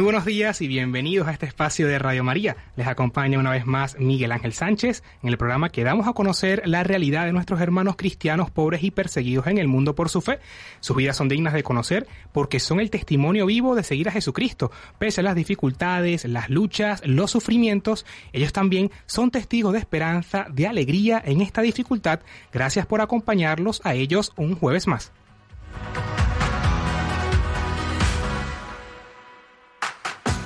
Muy buenos días y bienvenidos a este espacio de Radio María. Les acompaña una vez más Miguel Ángel Sánchez en el programa que damos a conocer la realidad de nuestros hermanos cristianos pobres y perseguidos en el mundo por su fe. Sus vidas son dignas de conocer porque son el testimonio vivo de seguir a Jesucristo. Pese a las dificultades, las luchas, los sufrimientos, ellos también son testigos de esperanza, de alegría en esta dificultad. Gracias por acompañarlos a ellos un jueves más.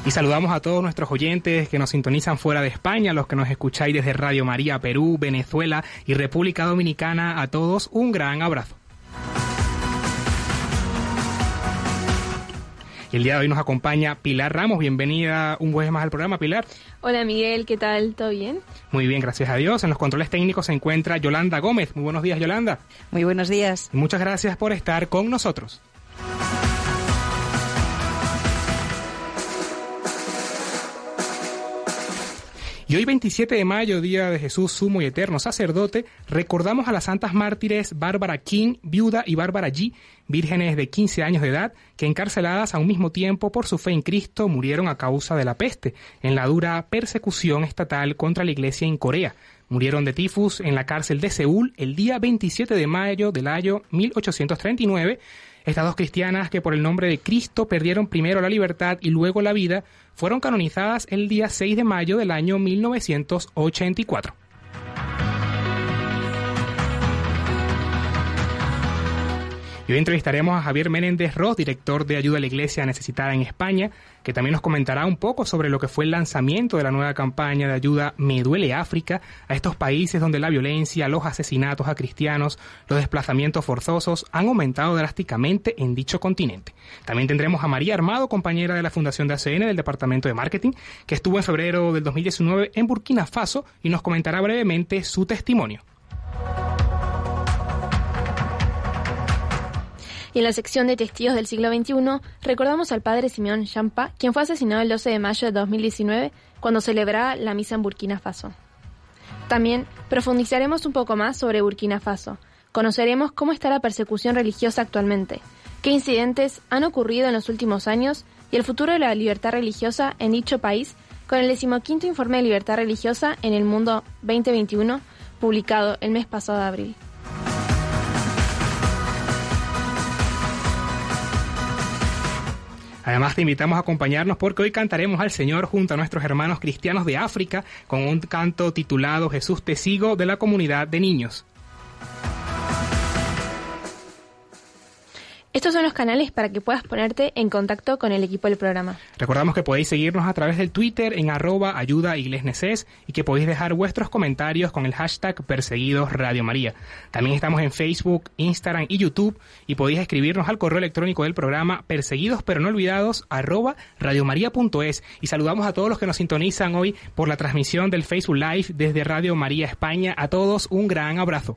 Y saludamos a todos nuestros oyentes que nos sintonizan fuera de España, los que nos escucháis desde Radio María, Perú, Venezuela y República Dominicana. A todos un gran abrazo. Y el día de hoy nos acompaña Pilar Ramos. Bienvenida un jueves más al programa, Pilar. Hola Miguel, ¿qué tal? ¿Todo bien? Muy bien, gracias a Dios. En los controles técnicos se encuentra Yolanda Gómez. Muy buenos días, Yolanda. Muy buenos días. Muchas gracias por estar con nosotros. Hoy 27 de mayo, día de Jesús sumo y eterno sacerdote, recordamos a las santas mártires Bárbara King, viuda, y Bárbara G, vírgenes de 15 años de edad, que encarceladas a un mismo tiempo por su fe en Cristo murieron a causa de la peste, en la dura persecución estatal contra la iglesia en Corea. Murieron de tifus en la cárcel de Seúl el día 27 de mayo del año 1839 estas dos cristianas que por el nombre de Cristo perdieron primero la libertad y luego la vida, fueron canonizadas el día 6 de mayo del año 1984. Y hoy entrevistaremos a Javier Menéndez Ross, director de Ayuda a la Iglesia Necesitada en España, que también nos comentará un poco sobre lo que fue el lanzamiento de la nueva campaña de ayuda Me Duele África a estos países donde la violencia, los asesinatos a cristianos, los desplazamientos forzosos han aumentado drásticamente en dicho continente. También tendremos a María Armado, compañera de la Fundación de ACN del Departamento de Marketing, que estuvo en febrero del 2019 en Burkina Faso y nos comentará brevemente su testimonio. Y en la sección de testigos del siglo XXI, recordamos al padre Simeón Champa, quien fue asesinado el 12 de mayo de 2019 cuando celebraba la misa en Burkina Faso. También profundizaremos un poco más sobre Burkina Faso. Conoceremos cómo está la persecución religiosa actualmente, qué incidentes han ocurrido en los últimos años y el futuro de la libertad religiosa en dicho país con el decimoquinto informe de libertad religiosa en el mundo 2021 publicado el mes pasado de abril. Además te invitamos a acompañarnos porque hoy cantaremos al Señor junto a nuestros hermanos cristianos de África con un canto titulado Jesús te sigo de la comunidad de niños. Estos son los canales para que puedas ponerte en contacto con el equipo del programa. Recordamos que podéis seguirnos a través del Twitter en arroba ayuda y que podéis dejar vuestros comentarios con el hashtag perseguidos Radio María. También estamos en Facebook, Instagram y YouTube y podéis escribirnos al correo electrónico del programa perseguidos pero no olvidados arroba radiomaria.es y saludamos a todos los que nos sintonizan hoy por la transmisión del Facebook Live desde Radio María España. A todos un gran abrazo.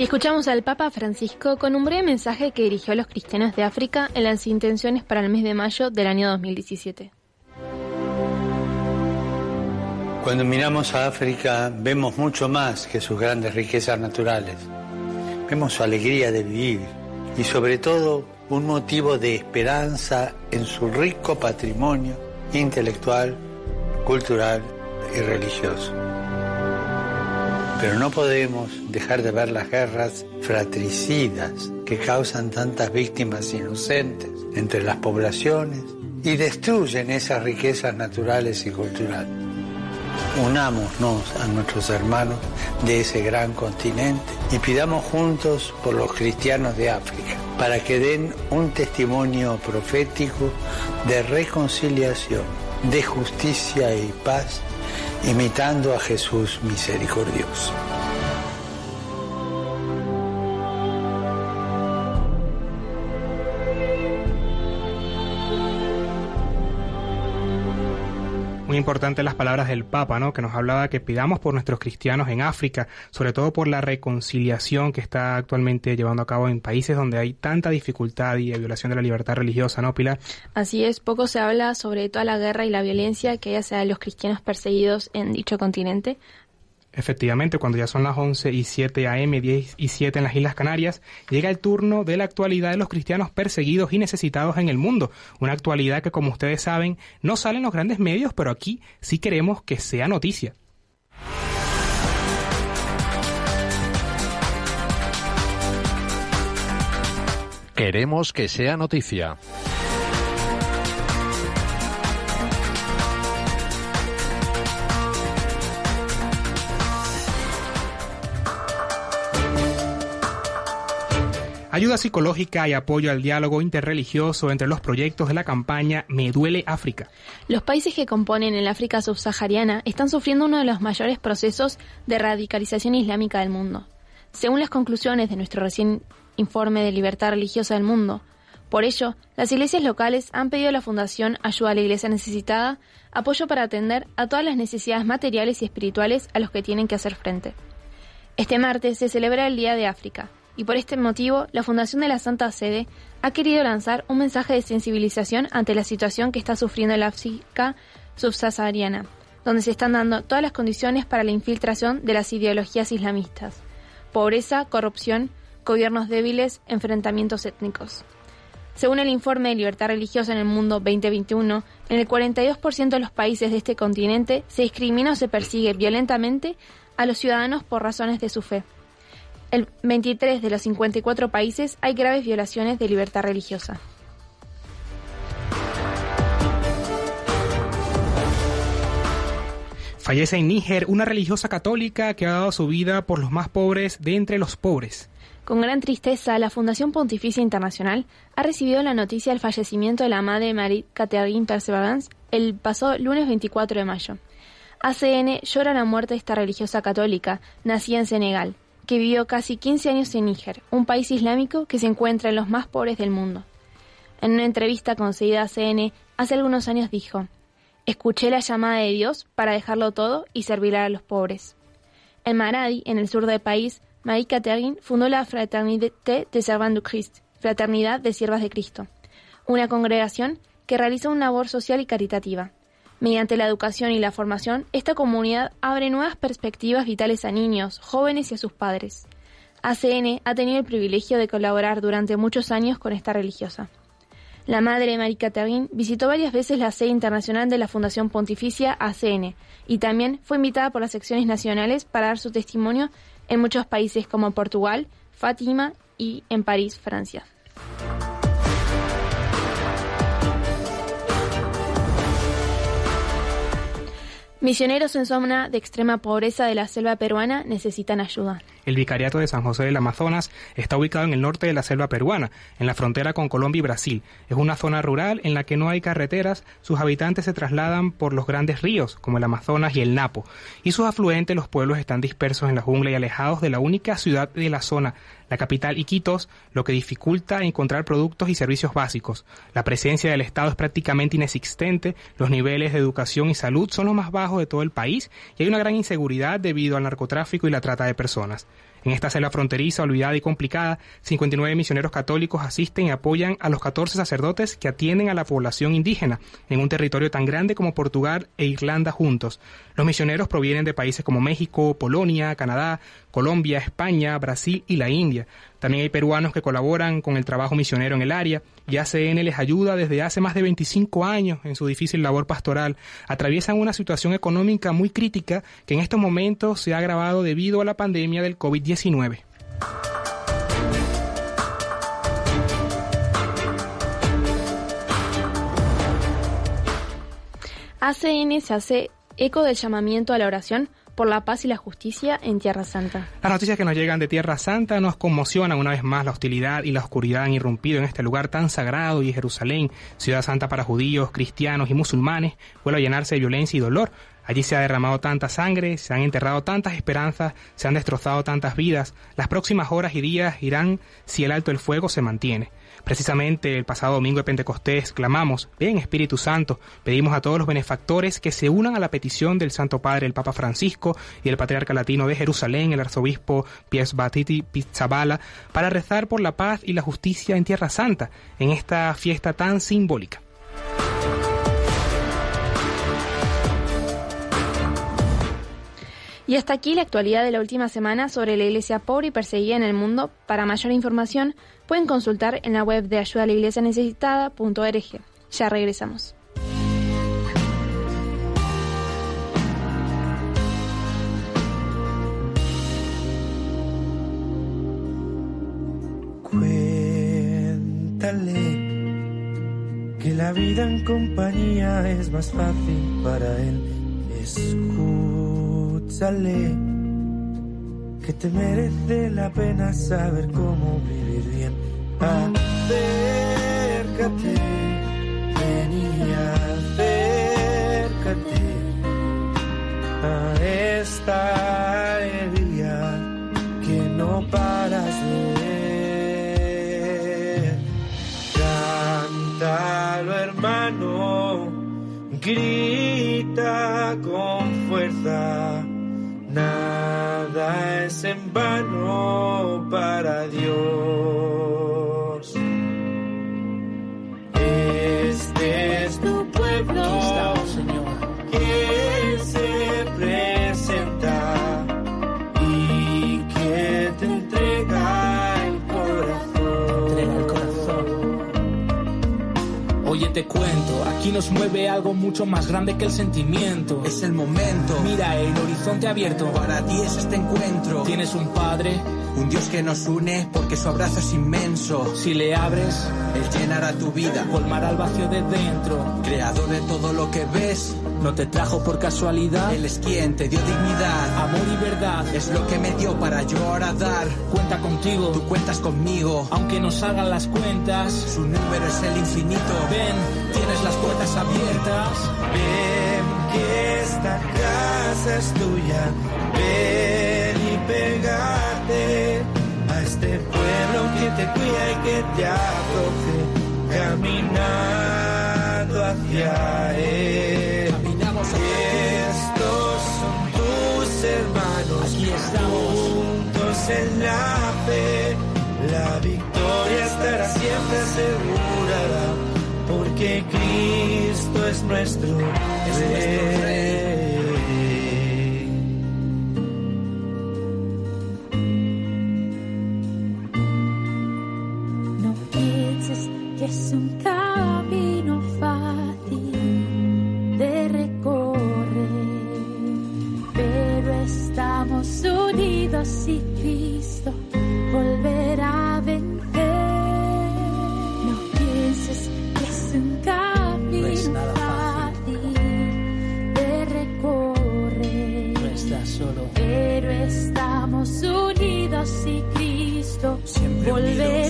Y escuchamos al Papa Francisco con un breve mensaje que dirigió a los cristianos de África en las intenciones para el mes de mayo del año 2017. Cuando miramos a África vemos mucho más que sus grandes riquezas naturales. Vemos su alegría de vivir y sobre todo un motivo de esperanza en su rico patrimonio intelectual, cultural y religioso. Pero no podemos dejar de ver las guerras fratricidas que causan tantas víctimas inocentes entre las poblaciones y destruyen esas riquezas naturales y culturales. Unámonos a nuestros hermanos de ese gran continente y pidamos juntos por los cristianos de África para que den un testimonio profético de reconciliación, de justicia y paz, imitando a Jesús misericordioso. Importantes las palabras del Papa, ¿no? Que nos hablaba que pidamos por nuestros cristianos en África, sobre todo por la reconciliación que está actualmente llevando a cabo en países donde hay tanta dificultad y violación de la libertad religiosa, ¿no, Pilar? Así es, poco se habla sobre toda la guerra y la violencia que hay hacia los cristianos perseguidos en dicho continente. Efectivamente, cuando ya son las 11 y 7 AM, 10 y 7 en las Islas Canarias, llega el turno de la actualidad de los cristianos perseguidos y necesitados en el mundo. Una actualidad que, como ustedes saben, no sale en los grandes medios, pero aquí sí queremos que sea noticia. Queremos que sea noticia. Ayuda psicológica y apoyo al diálogo interreligioso entre los proyectos de la campaña Me Duele África. Los países que componen el África subsahariana están sufriendo uno de los mayores procesos de radicalización islámica del mundo. Según las conclusiones de nuestro recién informe de libertad religiosa del mundo, por ello, las iglesias locales han pedido a la Fundación Ayuda a la Iglesia Necesitada apoyo para atender a todas las necesidades materiales y espirituales a los que tienen que hacer frente. Este martes se celebra el Día de África, y por este motivo la Fundación de la Santa Sede ha querido lanzar un mensaje de sensibilización ante la situación que está sufriendo la África subsahariana, donde se están dando todas las condiciones para la infiltración de las ideologías islamistas, pobreza, corrupción, gobiernos débiles, enfrentamientos étnicos. Según el informe de libertad religiosa en el mundo 2021, en el 42% de los países de este continente se discrimina o se persigue violentamente a los ciudadanos por razones de su fe. En 23 de los 54 países hay graves violaciones de libertad religiosa. Fallece en Níger una religiosa católica que ha dado su vida por los más pobres de entre los pobres. Con gran tristeza, la Fundación Pontificia Internacional ha recibido la noticia del fallecimiento de la madre Marie Catherine Perseverance el pasado lunes 24 de mayo. ACN llora la muerte de esta religiosa católica, nacida en Senegal, que vivió casi 15 años en Níger, un país islámico que se encuentra en los más pobres del mundo. En una entrevista concedida a CN hace algunos años dijo, Escuché la llamada de Dios para dejarlo todo y servir a los pobres. En Maradi, en el sur del país, Marie Catherine fundó la Fraternité de Servants du Christ, Fraternidad de Siervas de Cristo, una congregación que realiza una labor social y caritativa. Mediante la educación y la formación, esta comunidad abre nuevas perspectivas vitales a niños, jóvenes y a sus padres. ACN ha tenido el privilegio de colaborar durante muchos años con esta religiosa. La madre Marie Catherine visitó varias veces la sede internacional de la Fundación Pontificia ACN y también fue invitada por las secciones nacionales para dar su testimonio en muchos países como Portugal, Fátima y en París, Francia. Misioneros en zona de extrema pobreza de la selva peruana necesitan ayuda. El Vicariato de San José del Amazonas está ubicado en el norte de la selva peruana, en la frontera con Colombia y Brasil. Es una zona rural en la que no hay carreteras, sus habitantes se trasladan por los grandes ríos, como el Amazonas y el Napo, y sus afluentes, los pueblos, están dispersos en la jungla y alejados de la única ciudad de la zona, la capital Iquitos, lo que dificulta encontrar productos y servicios básicos. La presencia del Estado es prácticamente inexistente, los niveles de educación y salud son los más bajos de todo el país y hay una gran inseguridad debido al narcotráfico y la trata de personas. En esta selva fronteriza, olvidada y complicada, 59 misioneros católicos asisten y apoyan a los 14 sacerdotes que atienden a la población indígena en un territorio tan grande como Portugal e Irlanda juntos. Los misioneros provienen de países como México, Polonia, Canadá, Colombia, España, Brasil y la India. También hay peruanos que colaboran con el trabajo misionero en el área y ACN les ayuda desde hace más de 25 años en su difícil labor pastoral. Atraviesan una situación económica muy crítica que en estos momentos se ha agravado debido a la pandemia del COVID-19. ACN se hace eco del llamamiento a la oración por la paz y la justicia en Tierra Santa. Las noticias que nos llegan de Tierra Santa nos conmocionan una vez más. La hostilidad y la oscuridad han irrumpido en este lugar tan sagrado y Jerusalén, ciudad santa para judíos, cristianos y musulmanes, vuelve a llenarse de violencia y dolor. Allí se ha derramado tanta sangre, se han enterrado tantas esperanzas, se han destrozado tantas vidas. Las próximas horas y días irán si el alto el fuego se mantiene. Precisamente el pasado domingo de Pentecostés clamamos, ven Espíritu Santo, pedimos a todos los benefactores que se unan a la petición del Santo Padre, el Papa Francisco y el Patriarca Latino de Jerusalén, el Arzobispo Pies Batiti Pizzabala, para rezar por la paz y la justicia en Tierra Santa, en esta fiesta tan simbólica. Y hasta aquí la actualidad de la última semana sobre la iglesia pobre y perseguida en el mundo. Para mayor información pueden consultar en la web de ayuda a la iglesia. Ya regresamos. Cuéntale que la vida en compañía es más fácil para él. Escúchale que te merece la pena saber cómo vivir bien. Acércate, ven y acércate a esta alegría que no paras de ver. Cántalo, hermano, grita con fuerza. Nada es en vano para Dios. Este es tu pueblo, Señor, que se te cuento, aquí nos mueve algo mucho más grande que el sentimiento. Es el momento. Mira el horizonte abierto. Para ti es este encuentro. Tienes un padre. Un Dios que nos une porque su abrazo es inmenso. Si le abres, Él llenará tu vida. colmará el vacío de dentro. Creador de todo lo que ves. No te trajo por casualidad. Él es quien te dio dignidad. Amor y verdad. Es lo que me dio para yo ahora dar. Cuenta contigo. Tú cuentas conmigo. Aunque nos hagan las cuentas. Su número es el infinito. Ven, Tienes las puertas abiertas. Ven que esta casa es tuya. Ven y pegate a este pueblo que te cuida y que te acoge, caminando hacia él. caminamos hacia Estos son tus hermanos, Aquí estamos. juntos en la fe. La victoria estará siempre asegurada, es nuestro nuestro Rey. Cristo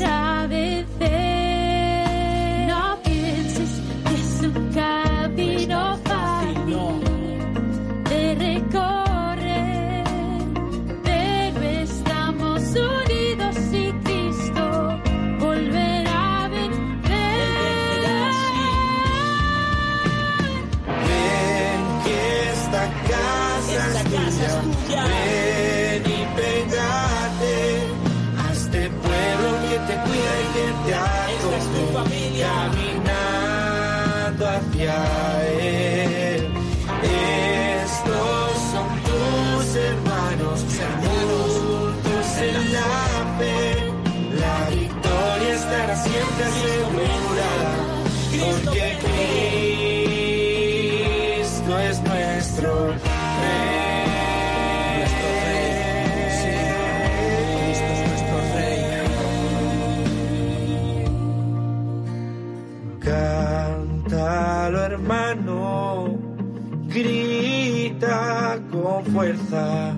fuerza,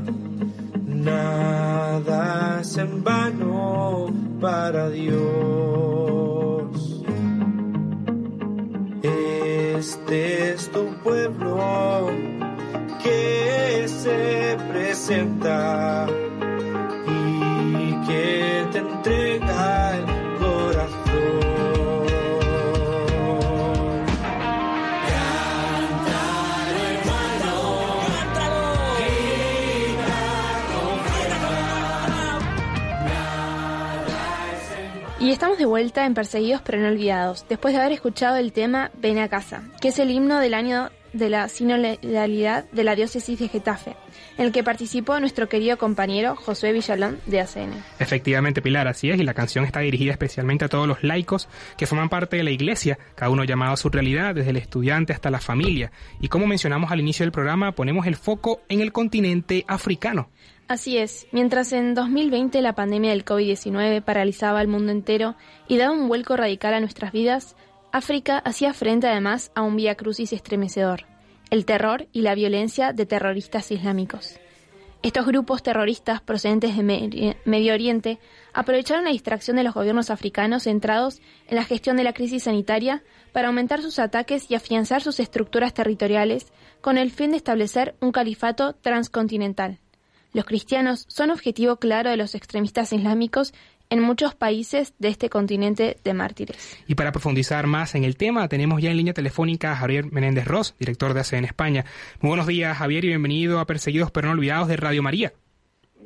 nada es en vano para Dios. Este es tu pueblo que se presenta estamos de vuelta en Perseguidos pero no olvidados, después de haber escuchado el tema Ven a casa, que es el himno del año de la sinodalidad de la diócesis de Getafe, en el que participó nuestro querido compañero Josué Villalón de ACN. Efectivamente, Pilar, así es, y la canción está dirigida especialmente a todos los laicos que forman parte de la iglesia, cada uno llamado a su realidad, desde el estudiante hasta la familia. Y como mencionamos al inicio del programa, ponemos el foco en el continente africano. Así es, mientras en 2020 la pandemia del COVID-19 paralizaba al mundo entero y daba un vuelco radical a nuestras vidas, África hacía frente además a un vía crucis estremecedor, el terror y la violencia de terroristas islámicos. Estos grupos terroristas procedentes de Medio Oriente aprovecharon la distracción de los gobiernos africanos centrados en la gestión de la crisis sanitaria para aumentar sus ataques y afianzar sus estructuras territoriales con el fin de establecer un califato transcontinental. Los cristianos son objetivo claro de los extremistas islámicos en muchos países de este continente de mártires. Y para profundizar más en el tema, tenemos ya en línea telefónica a Javier Menéndez Ross, director de ACN España. Muy buenos días, Javier, y bienvenido a Perseguidos pero no olvidados de Radio María.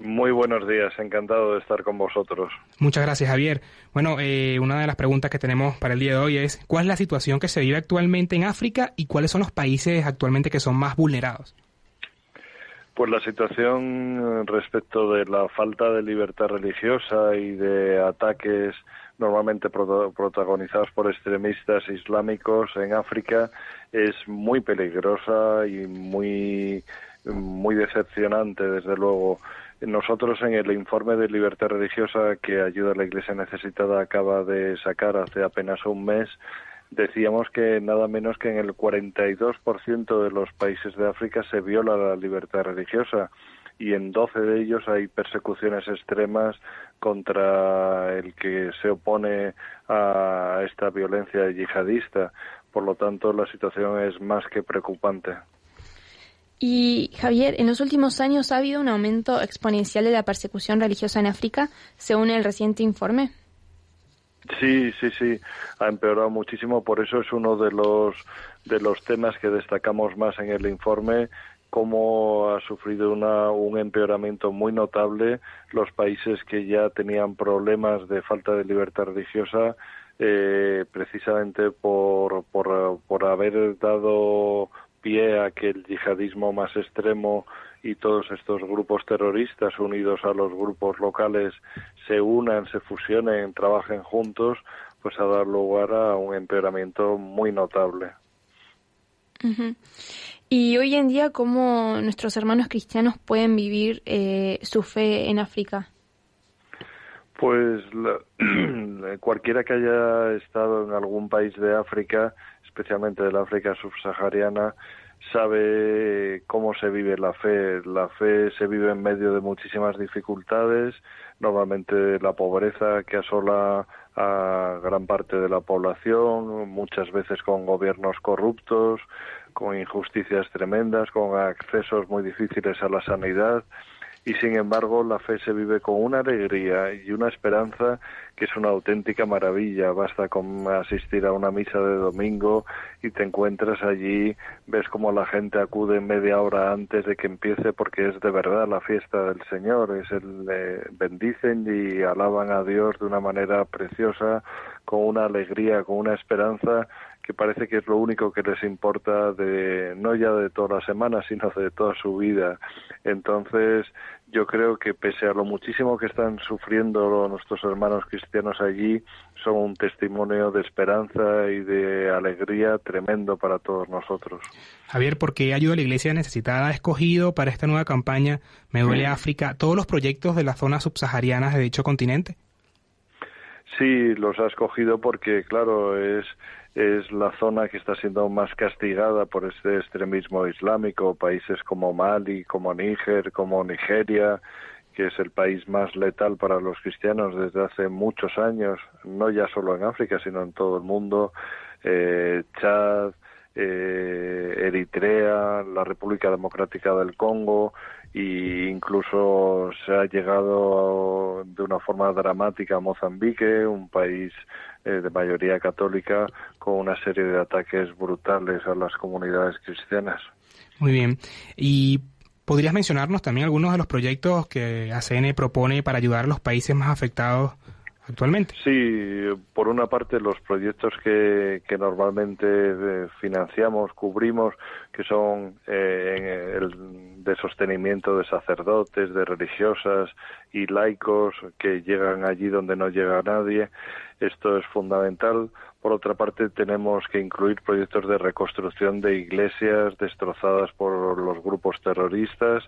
Muy buenos días, encantado de estar con vosotros. Muchas gracias, Javier. Bueno, eh, una de las preguntas que tenemos para el día de hoy es, ¿cuál es la situación que se vive actualmente en África y cuáles son los países actualmente que son más vulnerados? Pues la situación eh, respecto de la falta de libertad religiosa y de ataques normalmente protagonizados por extremistas islámicos en África es muy peligrosa y muy muy decepcionante desde luego. Nosotros en el informe de libertad religiosa que Ayuda a la Iglesia Necesitada acaba de sacar hace apenas un mes, decíamos que nada menos que en el 42% de los países de África se viola la libertad religiosa y en 12 de ellos hay persecuciones extremas contra el que se opone a esta violencia yihadista. Por lo tanto, la situación es más que preocupante. Y Javier, en los últimos años ha habido un aumento exponencial de la persecución religiosa en África, según el reciente informe. Sí, sí, sí, ha empeorado muchísimo, por eso es uno de los de los temas que destacamos más en el informe cómo ha sufrido una, un empeoramiento muy notable. Los países que ya tenían problemas de falta de libertad religiosa eh, precisamente por, por, por haber dado pie a que el yihadismo más extremo y todos estos grupos terroristas unidos a los grupos locales se unan, se fusionen, trabajen juntos, pues ha dado lugar a un empeoramiento muy notable. Y hoy en día, ¿cómo nuestros hermanos cristianos pueden vivir eh, su fe en África? Pues la- cualquiera que haya estado en algún país de África, especialmente de la África subsahariana, sabe cómo se vive la fe. La fe se vive en medio de muchísimas dificultades, normalmente la pobreza que asola a gran parte de la población, muchas veces con gobiernos corruptos, con injusticias tremendas, con accesos muy difíciles a la sanidad y sin embargo la fe se vive con una alegría y una esperanza que es una auténtica maravilla. Basta con asistir a una misa de domingo y te encuentras allí, ves como la gente acude media hora antes de que empiece porque es de verdad la fiesta del Señor, es el bendicen y alaban a Dios de una manera preciosa, con una alegría, con una esperanza que parece que es lo único que les importa de no ya de todas las semanas, sino de toda su vida. Entonces, yo creo que pese a lo muchísimo que están sufriendo nuestros hermanos cristianos allí, son un testimonio de esperanza y de alegría tremendo para todos nosotros. Javier, ¿por qué Ayuda a la Iglesia Necesitada ha escogido para esta nueva campaña Me duele África todos los proyectos de las zonas subsaharianas de dicho continente? Sí, los ha escogido porque, claro, es es la zona que está siendo más castigada por este extremismo islámico, países como Mali, como Níger, como Nigeria, que es el país más letal para los cristianos desde hace muchos años, no ya solo en África, sino en todo el mundo, eh, Chad, eh, Eritrea, la República Democrática del Congo e incluso se ha llegado de una forma dramática a Mozambique, un país eh, de mayoría católica, con una serie de ataques brutales a las comunidades cristianas. Muy bien. ¿Y podrías mencionarnos también algunos de los proyectos que ACN propone para ayudar a los países más afectados actualmente? Sí, por una parte los proyectos que, que normalmente eh, financiamos, cubrimos, que son eh, el de sostenimiento de sacerdotes, de religiosas y laicos que llegan allí donde no llega nadie. Esto es fundamental. Por otra parte, tenemos que incluir proyectos de reconstrucción de iglesias destrozadas por los grupos terroristas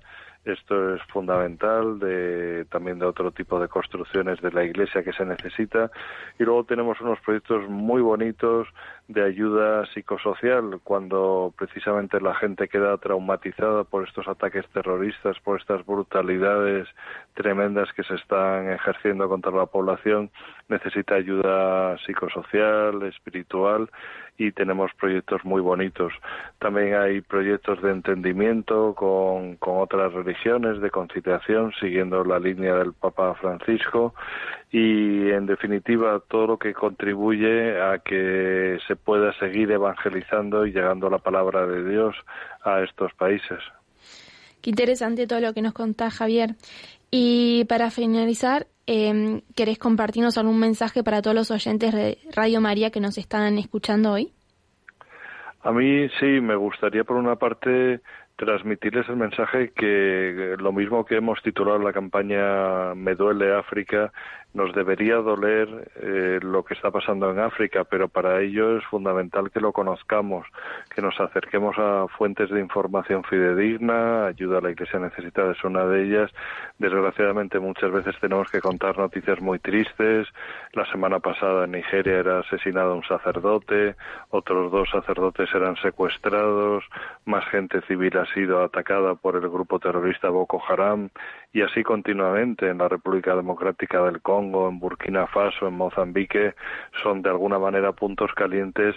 esto es fundamental, de, también de otro tipo de construcciones de la iglesia que se necesita. Y luego tenemos unos proyectos muy bonitos de ayuda psicosocial cuando precisamente la gente queda traumatizada por estos ataques terroristas, por estas brutalidades tremendas que se están ejerciendo contra la población, necesita ayuda psicosocial, espiritual y tenemos proyectos muy bonitos. También hay proyectos de entendimiento con, con otras religiones, de conciliación, siguiendo la línea del Papa Francisco y en definitiva todo lo que contribuye a que se pueda seguir evangelizando y llegando la palabra de Dios a estos países. Qué interesante todo lo que nos contás, Javier. Y para finalizar, eh, ¿querés compartirnos algún mensaje para todos los oyentes de Radio María que nos están escuchando hoy? A mí sí, me gustaría por una parte transmitirles el mensaje que lo mismo que hemos titulado la campaña Me duele África, nos debería doler eh, lo que está pasando en África, pero para ello es fundamental que lo conozcamos, que nos acerquemos a fuentes de información fidedigna, ayuda a la Iglesia necesitada es una de ellas. Desgraciadamente muchas veces tenemos que contar noticias muy tristes. La semana pasada en Nigeria era asesinado un sacerdote, otros dos sacerdotes eran secuestrados, más gente civil ha sido atacada por el grupo terrorista Boko Haram y así continuamente en la República Democrática del Congo en Burkina Faso, en Mozambique, son de alguna manera puntos calientes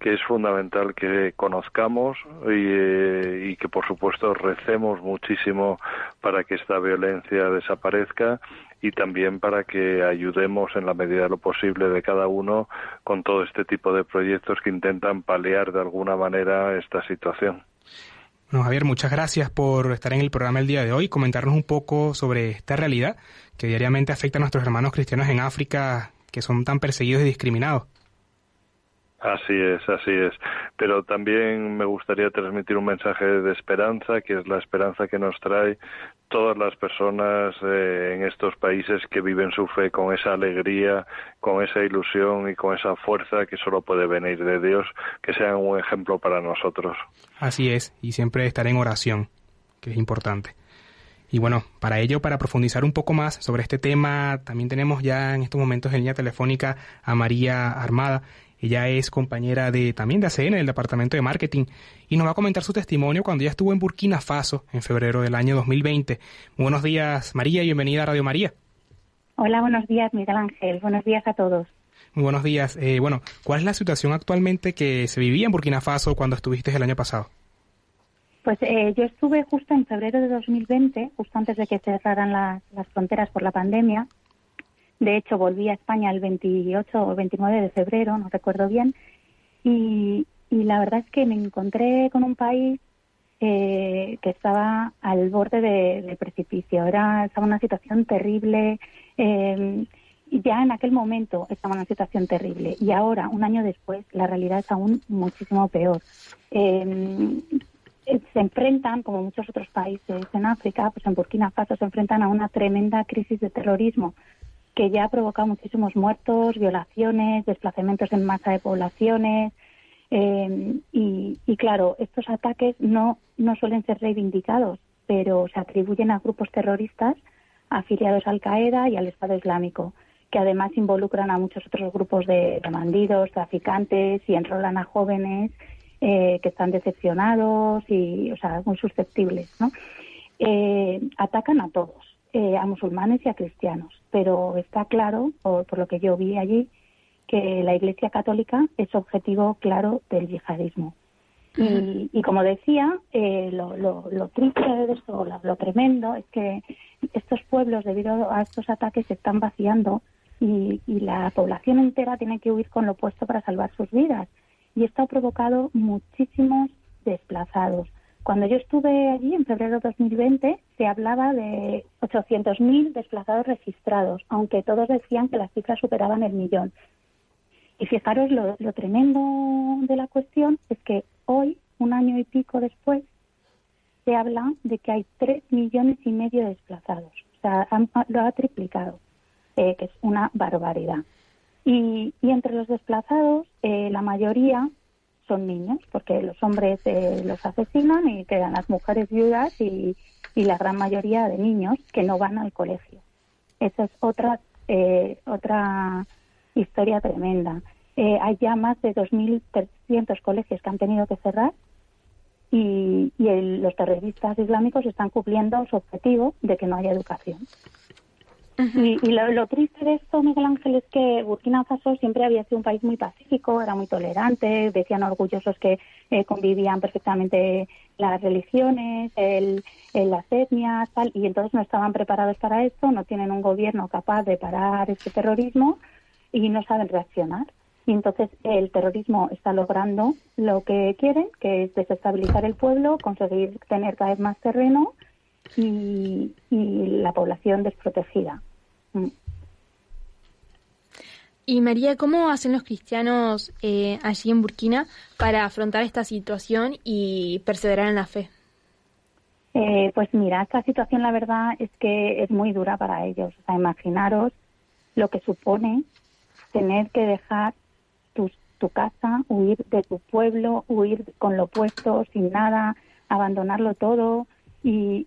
que es fundamental que conozcamos y, eh, y que, por supuesto, recemos muchísimo para que esta violencia desaparezca y también para que ayudemos en la medida de lo posible de cada uno con todo este tipo de proyectos que intentan paliar de alguna manera esta situación. Bueno, Javier, muchas gracias por estar en el programa el día de hoy y comentarnos un poco sobre esta realidad que diariamente afecta a nuestros hermanos cristianos en África que son tan perseguidos y discriminados. Así es, así es. Pero también me gustaría transmitir un mensaje de esperanza, que es la esperanza que nos trae todas las personas eh, en estos países que viven su fe con esa alegría, con esa ilusión y con esa fuerza que solo puede venir de Dios, que sean un ejemplo para nosotros. Así es, y siempre estar en oración, que es importante. Y bueno, para ello, para profundizar un poco más sobre este tema, también tenemos ya en estos momentos en línea telefónica a María Armada. Ella es compañera de también de ACN, del Departamento de Marketing, y nos va a comentar su testimonio cuando ella estuvo en Burkina Faso en febrero del año 2020. buenos días, María, y bienvenida a Radio María. Hola, buenos días, Miguel Ángel. Buenos días a todos. Muy buenos días. Eh, bueno, ¿cuál es la situación actualmente que se vivía en Burkina Faso cuando estuviste el año pasado? Pues eh, yo estuve justo en febrero de 2020, justo antes de que cerraran las, las fronteras por la pandemia, de hecho, volví a España el 28 o 29 de febrero, no recuerdo bien, y, la verdad es que me encontré con un país eh, que estaba al borde del de precipicio. Era estaba una situación terrible eh, ya en aquel momento estaban en una situación terrible y ahora, un año después, la realidad es aún muchísimo peor. Eh, se enfrentan, como muchos otros países en África, pues en Burkina Faso se enfrentan a una tremenda crisis de terrorismo que ya ha provocado muchísimos muertos, violaciones, desplazamientos en masa de poblaciones. Eh, y, y, claro, estos ataques no, no suelen ser reivindicados, pero se atribuyen a grupos terroristas afiliados a Al-Qaeda y al Estado Islámico, que además involucran a muchos otros grupos de, de bandidos, traficantes y enrolan a jóvenes eh, que están decepcionados y, o sea, muy susceptibles, ¿no? Eh, atacan a todos, eh, a musulmanes y a cristianos, pero está claro, por, por, lo que yo vi allí, que la Iglesia Católica es objetivo claro del yihadismo. Y, y como decía, eh, lo, lo, lo, triste de esto, lo, lo, tremendo, es que estos pueblos, debido a estos ataques, se están vaciando y, y la población entera tiene que huir con lo opuesto para salvar sus vidas. Y esto ha provocado muchísimos desplazados. Cuando yo estuve allí, en febrero de 2020, se hablaba de 800.000 desplazados registrados, aunque todos decían que las cifras superaban el millón. Y fijaros lo, lo tremendo de la cuestión es que hoy, un año y pico después, se habla de que hay tres millones y medio de desplazados. O sea, lo ha triplicado, eh, que es una barbaridad. Y, y entre los desplazados, eh, la mayoría son niños, porque los hombres eh, los asesinan y quedan las mujeres viudas y, y, la gran mayoría de niños que no van al colegio. Esa es otra, eh, otra historia tremenda. Eh, hay ya más de 2.300 colegios que han tenido que cerrar y, y los terroristas islámicos están cumpliendo su objetivo de que no haya educación. Y, y lo, lo, triste de esto, Miguel Ángel, es que Burkina Faso siempre había sido un país muy pacífico, era muy tolerante, decían orgullosos que eh, convivían perfectamente las religiones, el, el, las etnias, tal, y entonces no estaban preparados para esto, no tienen un gobierno capaz de parar este terrorismo y no saben reaccionar. Y entonces el terrorismo está logrando lo que quieren, que es desestabilizar el pueblo, conseguir tener cada vez más terreno y, y la población desprotegida. Mm. Y María, ¿cómo hacen los cristianos eh, allí en Burkina para afrontar esta situación y perseverar en la fe? Eh, pues mira, esta situación la verdad es que es muy dura para ellos. O sea, imaginaros lo que supone tener que dejar tu, tu casa, huir de tu pueblo, huir con lo puesto, sin nada, abandonarlo todo y,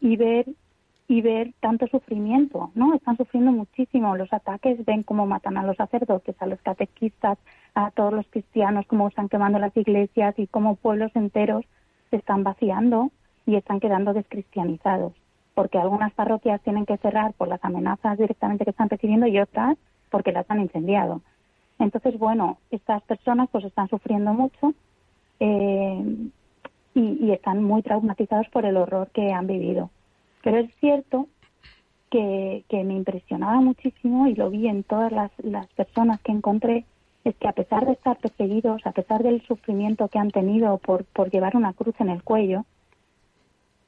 y ver tanto sufrimiento, ¿no? Están sufriendo muchísimo los ataques, ven cómo matan a los sacerdotes, a los catequistas, a todos los cristianos, cómo están quemando las iglesias y cómo pueblos enteros se están vaciando y están quedando descristianizados, porque algunas parroquias tienen que cerrar por las amenazas directamente que están recibiendo y otras porque las han incendiado. Entonces, bueno, estas personas pues están sufriendo mucho eh, y, están muy traumatizados por el horror que han vivido. Pero es cierto que, que, me impresionaba muchísimo y lo vi en todas las, las, personas que encontré, es que a pesar de estar perseguidos, a pesar del sufrimiento que han tenido por, por llevar una cruz en el cuello,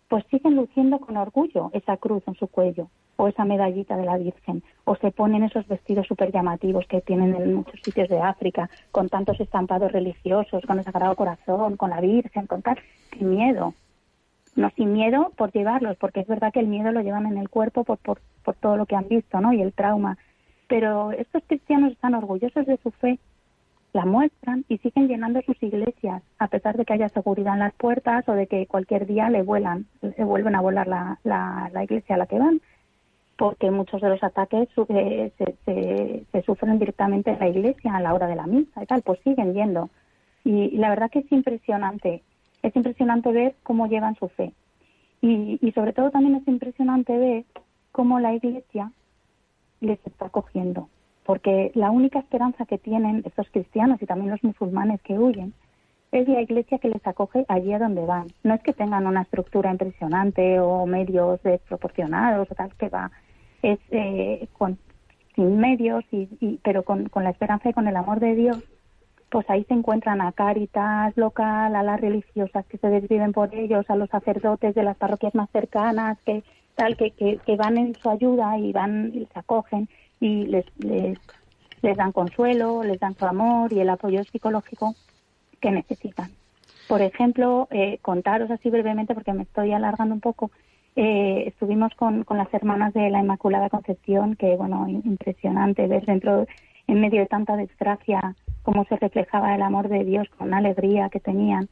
pues siguen luciendo con orgullo esa cruz en su cuello o esa medallita de la Virgen, o se ponen esos vestidos súper llamativos que tienen en muchos sitios de África, con tantos estampados religiosos, con el Sagrado Corazón, con la Virgen, con tal, sin miedo, no sin miedo por llevarlos, porque es verdad que el miedo lo llevan en el cuerpo por, por, por todo lo que han visto, ¿no? Y el trauma. Pero estos cristianos están orgullosos de su fe, la muestran y siguen llenando sus iglesias, a pesar de que haya seguridad en las puertas o de que cualquier día le vuelan, le vuelven a volar la, la, la iglesia a la que van, porque muchos de los ataques eh, se, se, se, sufren directamente en la iglesia a la hora de la misa y tal, pues siguen yendo. Y, la verdad que es impresionante es impresionante ver cómo llevan su fe. Y, y, sobre todo también es impresionante ver cómo la Iglesia les está cogiendo. Porque la única esperanza que tienen estos cristianos y también los musulmanes que huyen es la Iglesia que les acoge allí a donde van. No es que tengan una estructura impresionante o medios desproporcionados o tal que va. Es eh, con, sin medios, y, y, pero con, con la esperanza y con el amor de Dios pues ahí se encuentran a Cáritas local, a las religiosas que se desviven por ellos, a los sacerdotes de las parroquias más cercanas que tal que, que, que van en su ayuda y van y se acogen y les, les, les dan consuelo, les dan su amor y el apoyo psicológico que necesitan. Por ejemplo, eh, contaros así brevemente, porque me estoy alargando un poco, eh, estuvimos con, con, las hermanas de la Inmaculada Concepción, que bueno, impresionante ver dentro, en medio de tanta desgracia, cómo se reflejaba el amor de Dios con una alegría que tenían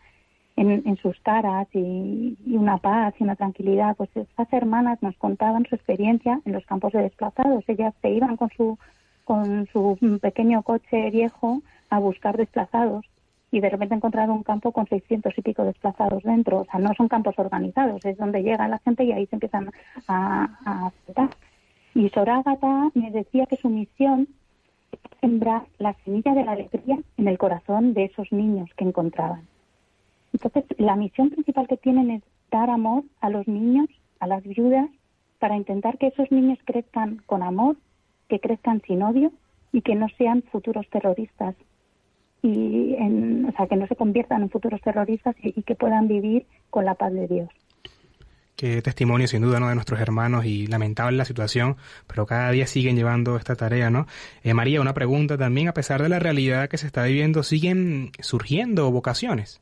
en, sus caras y, una paz y una tranquilidad. Pues esas hermanas nos contaban su experiencia en los campos de desplazados. Ellas se iban con su, con su pequeño coche viejo a buscar desplazados y de repente encontraron un campo con 600 y pico desplazados dentro. O sea, no son campos organizados, es donde llega la gente y ahí se empiezan a, a Y Sorágata me decía que su misión es sembrar la semilla de la alegría en el corazón de esos niños que encontraban. Entonces, la misión principal que tienen es dar amor a los niños, a las viudas, para intentar que esos niños crezcan con amor, que crezcan sin odio y que no sean futuros terroristas. Y o sea, que no se conviertan en futuros terroristas y, que puedan vivir con la paz de Dios. Qué testimonio, sin duda, ¿no? de nuestros hermanos y lamentable la situación, pero cada día siguen llevando esta tarea, ¿no? Eh, María, una pregunta también, a pesar de la realidad que se está viviendo, ¿siguen surgiendo vocaciones?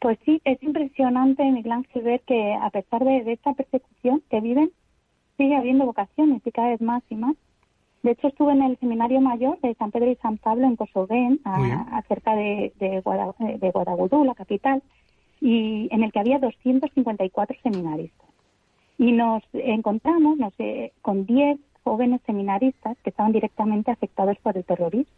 Pues sí, es impresionante, Miguel Ángel, ver que a pesar de, esta persecución que viven, sigue habiendo vocaciones y cada vez más y más. De hecho, estuve en el Seminario Mayor de San Pedro y San Pablo en Kosovén, cerca de, de, de Guadagudú, la capital, y en el que había 254 seminaristas. Y nos encontramos no sé, con 10 jóvenes seminaristas que estaban directamente afectados por el terrorismo.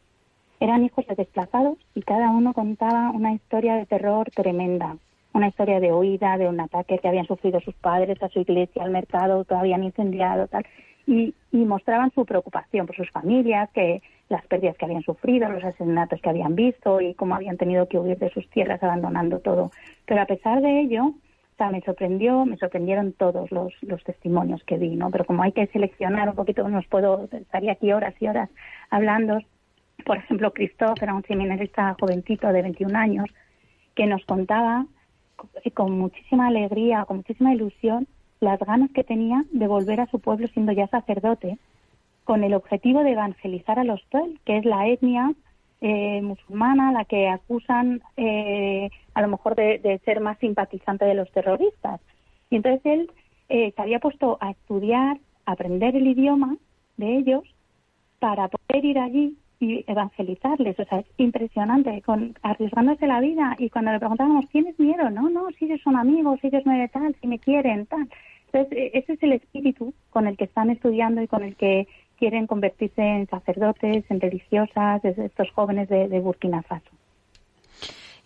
Eran hijos de desplazados y cada uno contaba una historia de terror tremenda, una historia de huida, de un ataque que habían sufrido sus padres a su iglesia, al mercado, que habían incendiado, tal, y, mostraban su preocupación por sus familias, que las pérdidas que habían sufrido, los asesinatos que habían visto y cómo habían tenido que huir de sus tierras abandonando todo. Pero a pesar de ello, o me sorprendió, me sorprendieron todos los, testimonios que vi, ¿no? Pero como hay que seleccionar un poquito, nos puedo, estaría aquí horas y horas hablando, por ejemplo, Christoph era un seminarista jovencito de 21 años que nos contaba con muchísima alegría, con muchísima ilusión, las ganas que tenía de volver a su pueblo siendo ya sacerdote, con el objetivo de evangelizar a los Tel, que es la etnia eh, musulmana la que acusan eh, a lo mejor de, ser más simpatizante de los terroristas. Y entonces él eh, se había puesto a estudiar, a aprender el idioma de ellos para poder ir allí y evangelizarles. O sea, es impresionante, con, arriesgándose la vida. Y cuando le preguntábamos, ¿tienes miedo? No, no, si ellos son amigos, si ellos me tal, si me quieren, tal. Entonces, e, ese es el espíritu con el que están estudiando y con el que quieren convertirse en sacerdotes, en religiosas, estos jóvenes de, de Burkina Faso.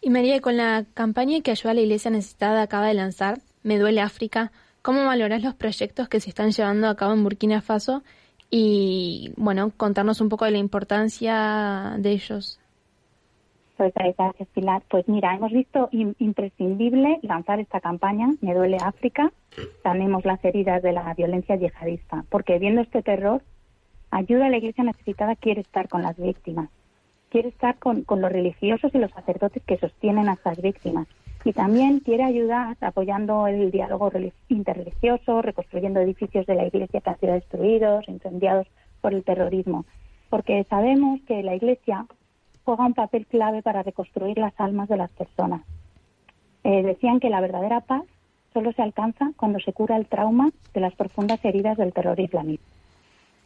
Y María, con la campaña que ayuda a la Iglesia necesitada acaba de lanzar, Me duele África, ¿cómo valoras los proyectos que se están llevando a cabo en Burkina Faso y bueno, contarnos un poco de la importancia de ellos. Pues gracias, Pilar. Pues mira, hemos visto imprescindible lanzar esta campaña, Me duele África, sanemos las heridas de la violencia yihadista, porque viendo este terror, ayuda a la Iglesia necesitada quiere estar con las víctimas, quiere estar con, con los religiosos y los sacerdotes que sostienen a estas víctimas y también quiere ayudar apoyando el diálogo interreligioso, reconstruyendo edificios de la Iglesia que han sido destruidos, incendiados por el terrorismo, porque sabemos que la Iglesia juega un papel clave para reconstruir las almas de las personas. Eh, decían que la verdadera paz solo se alcanza cuando se cura el trauma de las profundas heridas del terror islámico.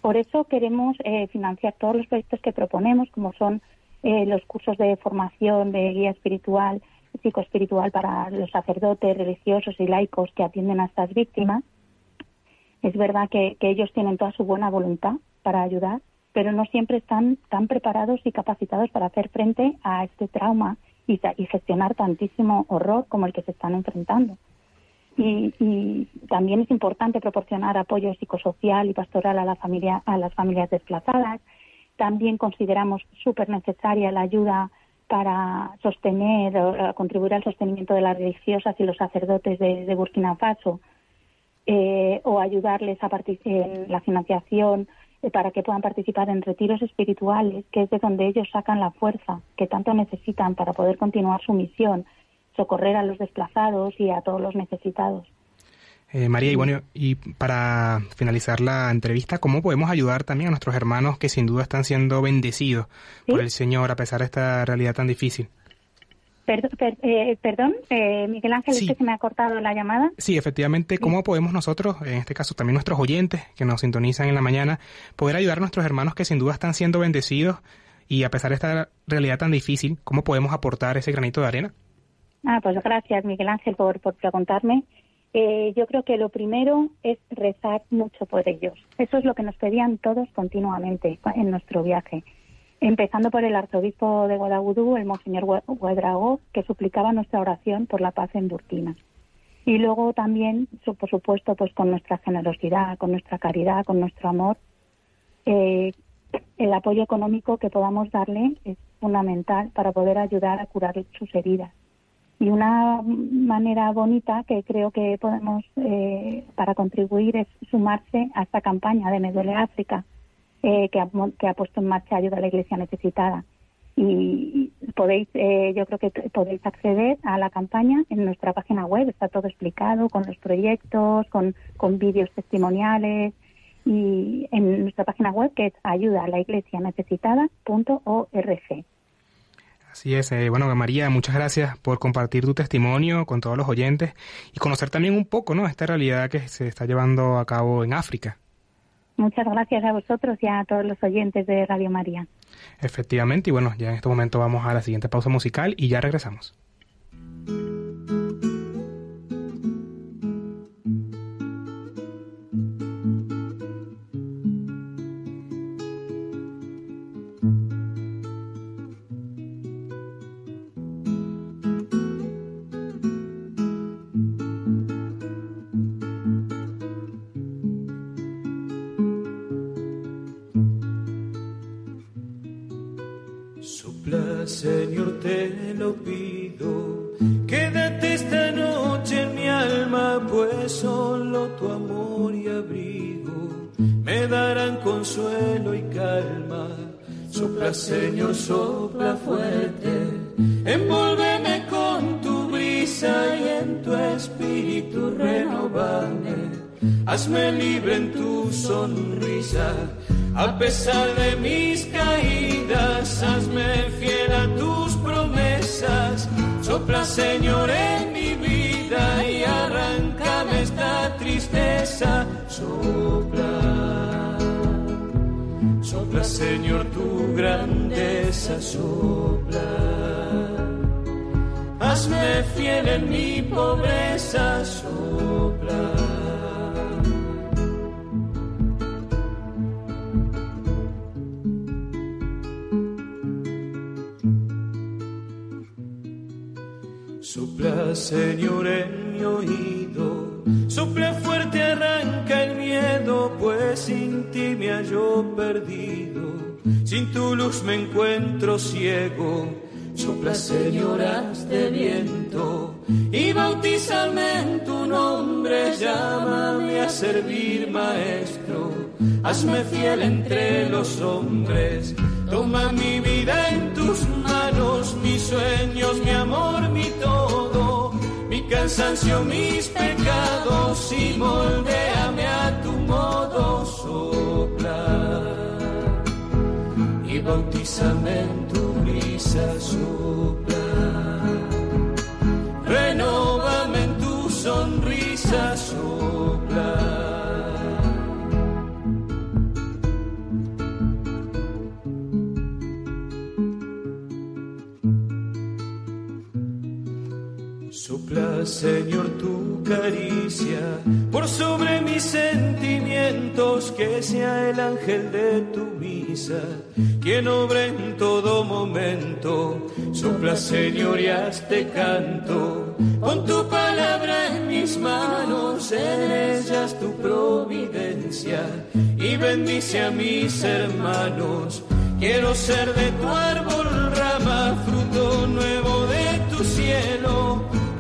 Por eso queremos eh, financiar todos los proyectos que proponemos, como son eh, los cursos de formación de guía espiritual, psicoespiritual para los sacerdotes, religiosos y laicos que atienden a estas víctimas. Es verdad que, ellos tienen toda su buena voluntad para ayudar, pero no siempre están tan preparados y capacitados para hacer frente a este trauma y, gestionar tantísimo horror como el que se están enfrentando. Y, también es importante proporcionar apoyo psicosocial y pastoral a, la familia, a las familias desplazadas. También consideramos súper necesaria la ayuda para sostener o contribuir al sostenimiento de las religiosas y los sacerdotes de, Burkina Faso eh, o ayudarles a en la financiación eh, para que puedan participar en retiros espirituales, que es de donde ellos sacan la fuerza que tanto necesitan para poder continuar su misión, socorrer a los desplazados y a todos los necesitados. Eh, María, y bueno, y para finalizar la entrevista, ¿cómo podemos ayudar también a nuestros hermanos que sin duda están siendo bendecidos por el Señor a pesar de esta realidad tan difícil? eh, perdón, eh, Miguel Ángel, ¿es que se me ha cortado la llamada? Sí, efectivamente, ¿cómo podemos nosotros, en este caso también nuestros oyentes que nos sintonizan en la mañana, poder ayudar a nuestros hermanos que sin duda están siendo bendecidos y a pesar de esta realidad tan difícil, ¿cómo podemos aportar ese granito de arena? Ah, pues gracias, Miguel Ángel, por, por preguntarme. Eh, yo creo que lo primero es rezar mucho por ellos. Eso es lo que nos pedían todos continuamente en nuestro viaje. Empezando por el arzobispo de Guadagudú, el monseñor Huedrago, que suplicaba nuestra oración por la paz en Burkina. Y luego también, por supuesto, pues con nuestra generosidad, con nuestra caridad, con nuestro amor, eh, el apoyo económico que podamos darle es fundamental para poder ayudar a curar sus heridas. Y una manera bonita que creo que podemos eh, para contribuir es sumarse a esta campaña de Me África, eh, que, ha, que ha puesto en marcha ayuda a la Iglesia necesitada. Y podéis, eh, yo creo que podéis acceder a la campaña en nuestra página web, está todo explicado con los proyectos, con, con vídeos testimoniales y en nuestra página web que es ayuda a la iglesia necesitada.org. Así es. Eh, bueno, María, muchas gracias por compartir tu testimonio con todos los oyentes y conocer también un poco, ¿no? Esta realidad que se está llevando a cabo en África. Muchas gracias a vosotros y a todos los oyentes de Radio María. Efectivamente, y bueno, ya en este momento vamos a la siguiente pausa musical y ya regresamos. Señor, sopla fuerte, envuélveme con tu brisa y en tu espíritu renovame. Hazme libre en tu sonrisa a pesar de mis caídas, en Hazme fiel entre los hombres. Toma mi vida en tus manos, mis sueños, mi amor, mi todo cansancio, mis pecados y moldeame a tu modo soplar y bautízame en tu brisa soplar. Renóvame en tu sonrisa. Señor, tu caricia por sobre mis sentimientos, que sea el ángel de tu misa, quien obra en todo momento. Sopla, Señor, y hazte canto. Con tu palabra en mis manos, en ellas tu providencia, y bendice a mis hermanos. Quiero ser de tu árbol rama, fruto nuevo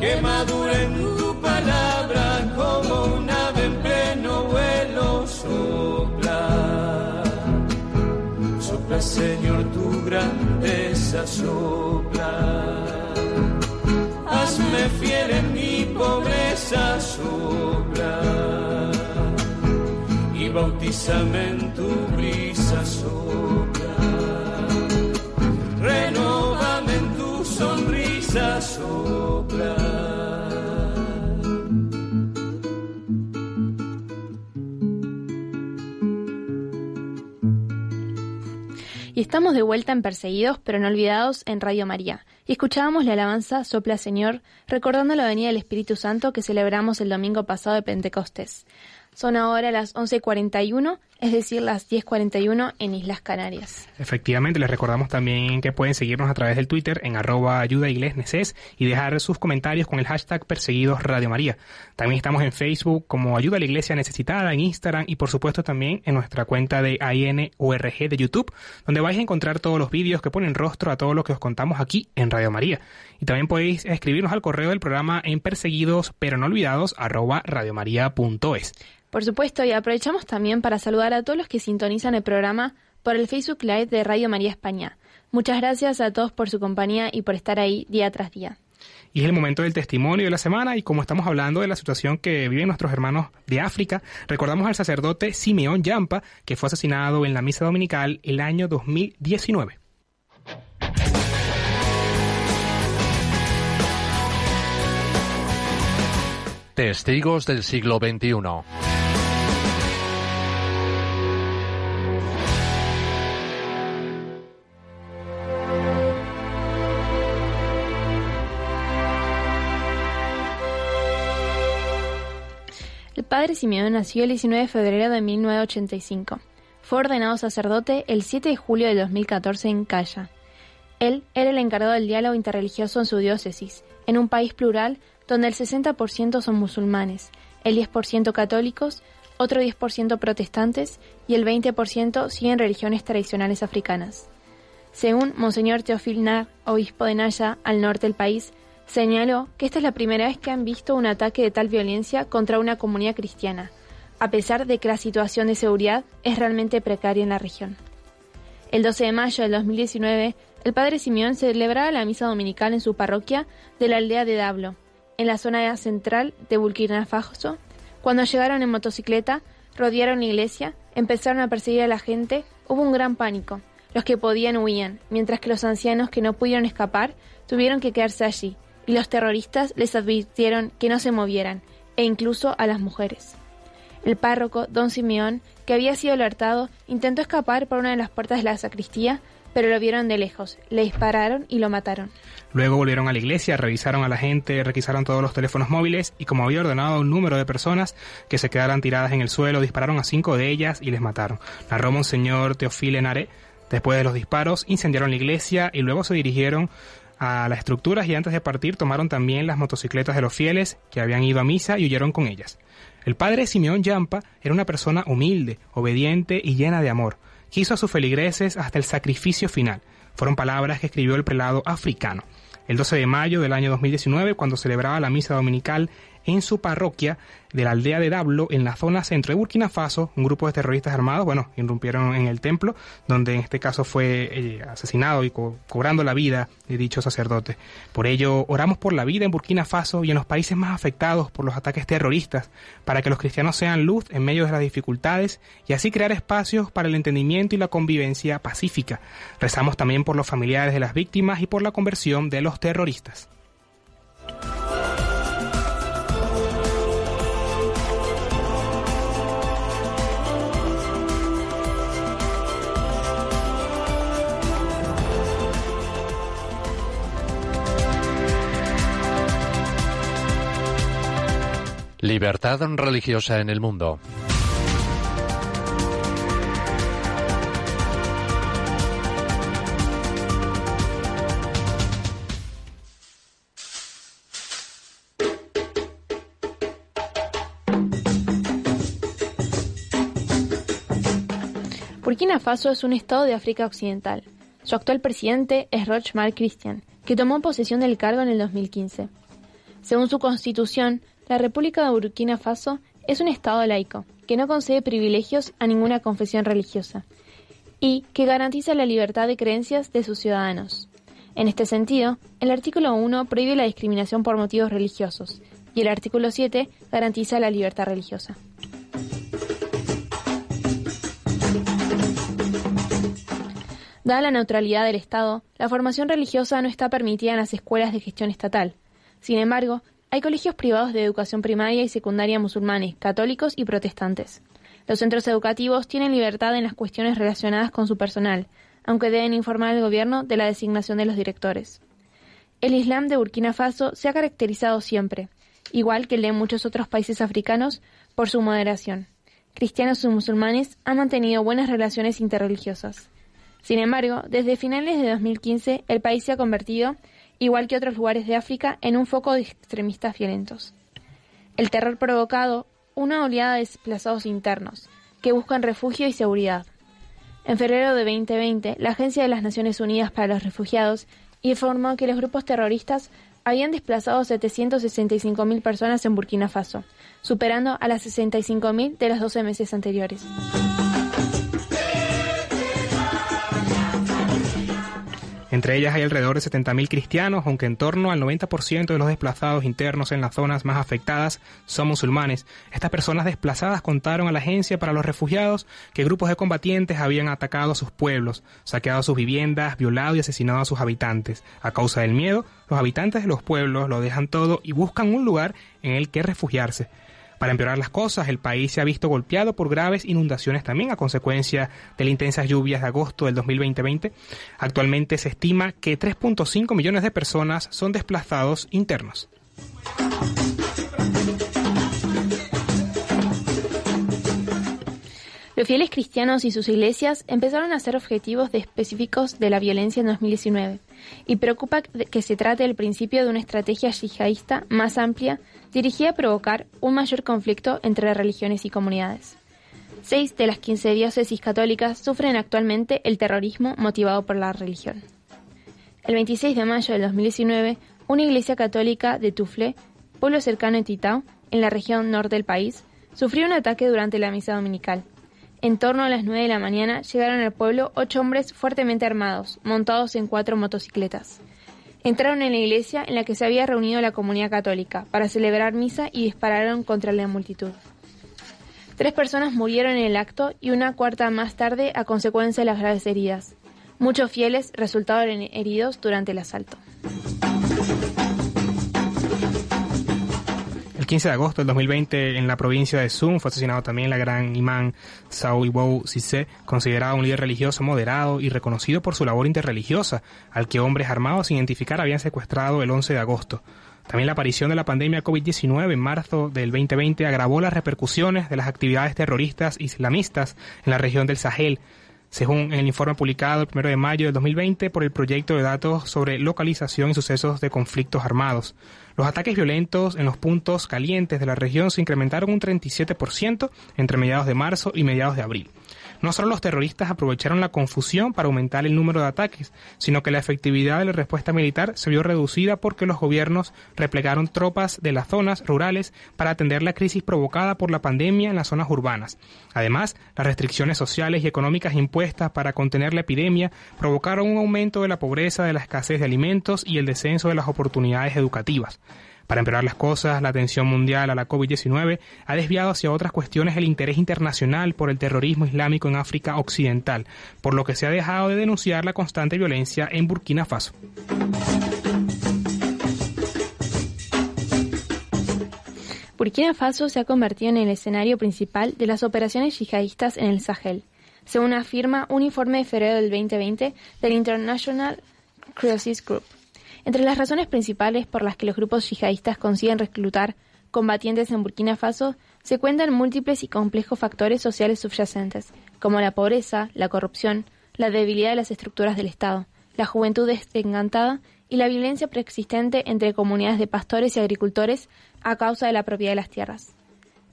que madure en tu palabra como un ave en pleno vuelo sopla. Sopla, Señor, tu grandeza sopla. Hazme fiel en mi pobreza sopla y bautízame en tu brisa sopla. Sonrisa sopla. Y estamos de vuelta en Perseguidos pero no olvidados en Radio María. Y escuchábamos la alabanza Sopla Señor, recordando la venida del Espíritu Santo que celebramos el domingo pasado de Pentecostés. Son ahora las 11.41, es decir, las 10.41 en Islas Canarias. Efectivamente, les recordamos también que pueden seguirnos a través del Twitter en arroba ayudaiglesneses y dejar sus comentarios con el hashtag perseguidos Radio María. También estamos en Facebook como Ayuda a la Iglesia Necesitada, en Instagram y por supuesto también en nuestra cuenta de AINURG de YouTube, donde vais a encontrar todos los vídeos que ponen rostro a todo lo que os contamos aquí en Radio María. Y también podéis escribirnos al correo del programa en perseguidos pero no olvidados arroba. Por supuesto, y aprovechamos también para saludar a todos los que sintonizan el programa por el Facebook Live de Radio María España. Muchas gracias a todos por su compañía y por estar ahí día tras día. Y es el momento del testimonio de la semana y como estamos hablando de la situación que viven nuestros hermanos de África, recordamos al sacerdote Simeón Yampa, que fue asesinado en la misa dominical el año 2019. Testigos del siglo XXI. Padre Simeón nació el 19 de febrero de 1985. Fue ordenado sacerdote el 7 de julio de 2014 en Calla. Él era el encargado del diálogo interreligioso en su diócesis, en un país plural donde el 60% son musulmanes, el 10% católicos, otro 10% protestantes y el 20% siguen religiones tradicionales africanas. Según Monseñor Teofil Nar, obispo de Naya, al norte del país, señaló que esta es la primera vez que han visto un ataque de tal violencia contra una comunidad cristiana, a pesar de que la situación de seguridad es realmente precaria en la región. El 12 de mayo del 2019, el padre Simeón celebraba la misa dominical en su parroquia de la aldea de Dablo, en la zona central de Burkina Faso. Cuando llegaron en motocicleta, rodearon la iglesia, empezaron a perseguir a la gente, hubo un gran pánico. Los que podían huían, mientras que los ancianos que no pudieron escapar tuvieron que quedarse allí, y los terroristas les advirtieron que no se movieran, e incluso a las mujeres. El párroco, don Simeón, que había sido alertado, intentó escapar por una de las puertas de la sacristía, pero lo vieron de lejos, le dispararon y lo mataron. Luego volvieron a la iglesia, revisaron a la gente, requisaron todos los teléfonos móviles y como había ordenado un número de personas que se quedaran tiradas en el suelo, dispararon a cinco de ellas y les mataron. Narró Monseñor Teofile Nare. Después de los disparos, incendiaron la iglesia y luego se dirigieron a las estructuras y antes de partir tomaron también las motocicletas de los fieles que habían ido a misa y huyeron con ellas. El padre Simeón Yampa era una persona humilde, obediente y llena de amor. Quiso a sus feligreses hasta el sacrificio final. Fueron palabras que escribió el prelado africano. El 12 de mayo del año 2019, cuando celebraba la misa dominical en su parroquia de la aldea de Dablo, en la zona centro de Burkina Faso, un grupo de terroristas armados, bueno, irrumpieron en el templo, donde en este caso fue eh, asesinado y co cobrando la vida de dicho sacerdote. Por ello, oramos por la vida en Burkina Faso y en los países más afectados por los ataques terroristas, para que los cristianos sean luz en medio de las dificultades y así crear espacios para el entendimiento y la convivencia pacífica. Rezamos también por los familiares de las víctimas y por la conversión de los terroristas. Libertad religiosa en el mundo. Burkina Faso es un estado de África Occidental. Su actual presidente es Roch Christian, que tomó posesión del cargo en el 2015. Según su constitución, la República de Burkina Faso es un Estado laico, que no concede privilegios a ninguna confesión religiosa y que garantiza la libertad de creencias de sus ciudadanos. En este sentido, el artículo 1 prohíbe la discriminación por motivos religiosos y el artículo 7 garantiza la libertad religiosa. Dada la neutralidad del Estado, la formación religiosa no está permitida en las escuelas de gestión estatal. Sin embargo, hay colegios privados de educación primaria y secundaria musulmanes, católicos y protestantes. Los centros educativos tienen libertad en las cuestiones relacionadas con su personal, aunque deben informar al gobierno de la designación de los directores. El Islam de Burkina Faso se ha caracterizado siempre, igual que el de muchos otros países africanos, por su moderación. Cristianos y musulmanes han mantenido buenas relaciones interreligiosas. Sin embargo, desde finales de 2015 el país se ha convertido, igual que otros lugares de África, en un foco de extremistas violentos. El terror provocado una oleada de desplazados internos, que buscan refugio y seguridad. En febrero de 2020, la Agencia de las Naciones Unidas para los Refugiados informó que los grupos terroristas habían desplazado 765.000 personas en Burkina Faso, superando a las 65.000 de los 12 meses anteriores. Entre ellas hay alrededor de 70.000 cristianos, aunque en torno al 90% de los desplazados internos en las zonas más afectadas son musulmanes. Estas personas desplazadas contaron a la Agencia para los Refugiados que grupos de combatientes habían atacado a sus pueblos, saqueado sus viviendas, violado y asesinado a sus habitantes. A causa del miedo, los habitantes de los pueblos lo dejan todo y buscan un lugar en el que refugiarse. Para empeorar las cosas, el país se ha visto golpeado por graves inundaciones también a consecuencia de las intensas lluvias de agosto del 2020. Actualmente se estima que 3.5 millones de personas son desplazados internos. Los fieles cristianos y sus iglesias empezaron a ser objetivos de específicos de la violencia en 2019 y preocupa que se trate del principio de una estrategia yihadista más amplia dirigida a provocar un mayor conflicto entre religiones y comunidades. Seis de las 15 diócesis católicas sufren actualmente el terrorismo motivado por la religión. El 26 de mayo del 2019, una iglesia católica de Tufle, pueblo cercano a Titao, en la región norte del país, sufrió un ataque durante la misa dominical. En torno a las 9 de la mañana llegaron al pueblo ocho hombres fuertemente armados, montados en cuatro motocicletas. Entraron en la iglesia en la que se había reunido la comunidad católica para celebrar misa y dispararon contra la multitud. Tres personas murieron en el acto y una cuarta más tarde a consecuencia de las graves heridas. Muchos fieles resultaron heridos durante el asalto. 15 de agosto del 2020 en la provincia de Sun fue asesinado también la gran imán Sao Ibou Sise, considerado un líder religioso moderado y reconocido por su labor interreligiosa, al que hombres armados sin identificar habían secuestrado el 11 de agosto. También la aparición de la pandemia COVID-19 en marzo del 2020 agravó las repercusiones de las actividades terroristas islamistas en la región del Sahel, según el informe publicado el 1 de mayo del 2020 por el proyecto de datos sobre localización y sucesos de conflictos armados. Los ataques violentos en los puntos calientes de la región se incrementaron un 37% entre mediados de marzo y mediados de abril. No solo los terroristas aprovecharon la confusión para aumentar el número de ataques, sino que la efectividad de la respuesta militar se vio reducida porque los gobiernos replegaron tropas de las zonas rurales para atender la crisis provocada por la pandemia en las zonas urbanas. Además, las restricciones sociales y económicas impuestas para contener la epidemia provocaron un aumento de la pobreza, de la escasez de alimentos y el descenso de las oportunidades educativas. Para empeorar las cosas, la atención mundial a la COVID-19 ha desviado hacia otras cuestiones el interés internacional por el terrorismo islámico en África Occidental, por lo que se ha dejado de denunciar la constante violencia en Burkina Faso. Burkina Faso se ha convertido en el escenario principal de las operaciones yihadistas en el Sahel, según afirma un informe de febrero del 2020 del International Crisis Group. Entre las razones principales por las que los grupos yihadistas consiguen reclutar combatientes en Burkina Faso se cuentan múltiples y complejos factores sociales subyacentes, como la pobreza, la corrupción, la debilidad de las estructuras del Estado, la juventud desencantada y la violencia preexistente entre comunidades de pastores y agricultores a causa de la propiedad de las tierras.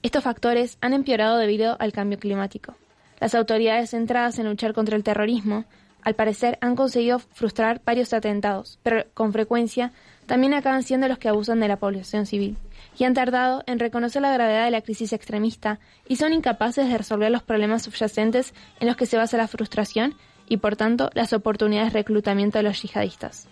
Estos factores han empeorado debido al cambio climático. Las autoridades centradas en luchar contra el terrorismo al parecer han conseguido frustrar varios atentados, pero con frecuencia también acaban siendo los que abusan de la población civil, y han tardado en reconocer la gravedad de la crisis extremista y son incapaces de resolver los problemas subyacentes en los que se basa la frustración y, por tanto, las oportunidades de reclutamiento de los yihadistas.